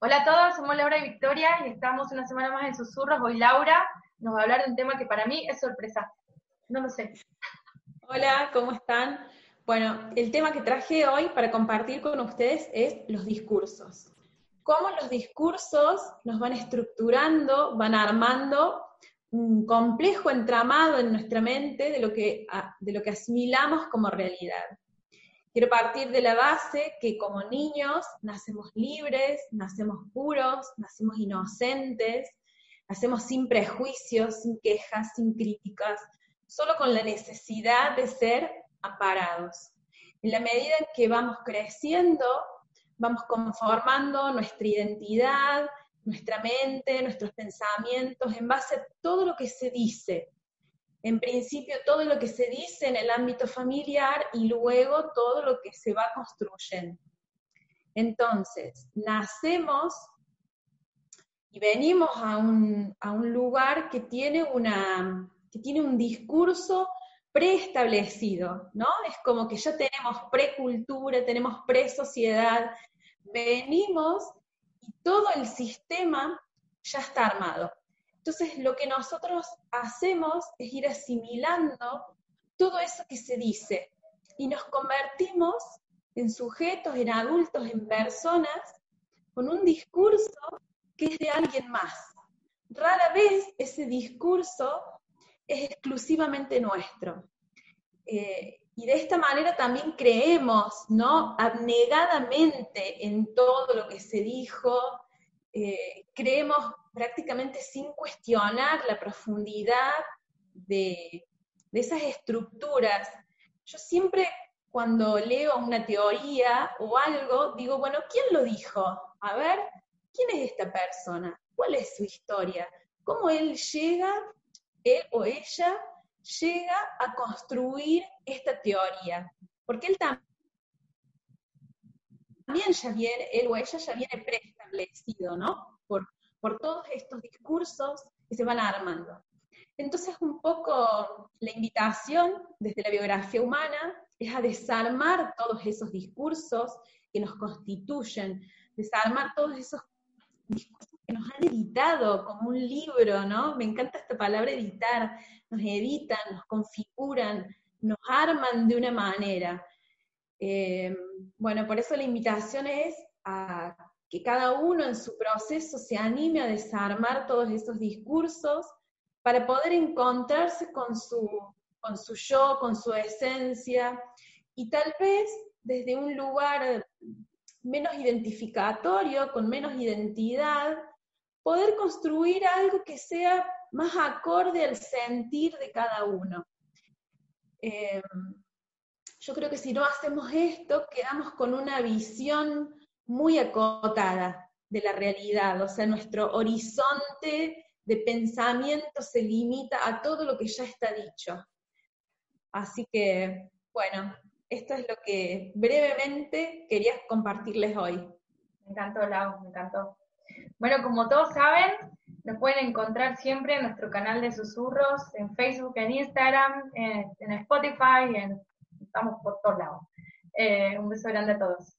Hola a todos, somos Laura y Victoria y estamos una semana más en Susurros. Hoy Laura nos va a hablar de un tema que para mí es sorpresa. No lo sé. Hola, ¿cómo están? Bueno, el tema que traje hoy para compartir con ustedes es los discursos. Cómo los discursos nos van estructurando, van armando un complejo entramado en nuestra mente de lo que, de lo que asimilamos como realidad. Quiero partir de la base que como niños nacemos libres, nacemos puros, nacemos inocentes, nacemos sin prejuicios, sin quejas, sin críticas, solo con la necesidad de ser amparados. En la medida en que vamos creciendo, vamos conformando nuestra identidad, nuestra mente, nuestros pensamientos, en base a todo lo que se dice, en principio todo lo que se dice en el ámbito familiar y luego todo lo que se va construyendo. Entonces, nacemos y venimos a un, lugar que tiene, una, que tiene un discurso preestablecido, ¿no? Es como que ya tenemos precultura, tenemos presociedad, venimos y todo el sistema ya está armado. Entonces, lo que nosotros hacemos es ir asimilando todo eso que se dice y nos convertimos en sujetos, en adultos, en personas con un discurso que es de alguien más. Rara vez ese discurso es exclusivamente nuestro. Eh, y de esta manera también creemos, ¿no? Abnegadamente en todo lo que se dijo, eh, creemos prácticamente sin cuestionar la profundidad de, esas estructuras. Yo siempre cuando leo una teoría o algo, digo, bueno, ¿quién lo dijo? A ver, ¿quién es esta persona? ¿Cuál es su historia? ¿Cómo él llega, él o ella, llega a construir esta teoría? Porque él también ya viene, él o ella ya viene preestablecido, ¿no? Por, por todos estos discursos que se van armando. Entonces, un poco la invitación desde la biografía humana es a desarmar todos esos discursos que nos constituyen, desarmar todos esos discursos que nos han editado como un libro, ¿no? Me encanta esta palabra editar, nos editan, nos configuran, nos arman de una manera. Eh, bueno, por eso la invitación es a que cada uno en su proceso se anime a desarmar todos esos discursos para poder encontrarse con su, con su yo, con su esencia, y tal vez desde un lugar menos identificatorio, con menos identidad, poder construir algo que sea más acorde al sentir de cada uno. Eh, yo creo que si no hacemos esto, quedamos con una visión muy acotada de la realidad, o sea, nuestro horizonte de pensamiento se limita a todo lo que ya está dicho. Así que, bueno, esto es lo que brevemente quería compartirles hoy. Me encantó, Lau, me encantó. Bueno, como todos saben, nos pueden encontrar siempre en nuestro canal de susurros, en Facebook, en Instagram, en, Spotify, en, estamos por todos lados. Eh, un beso grande a todos.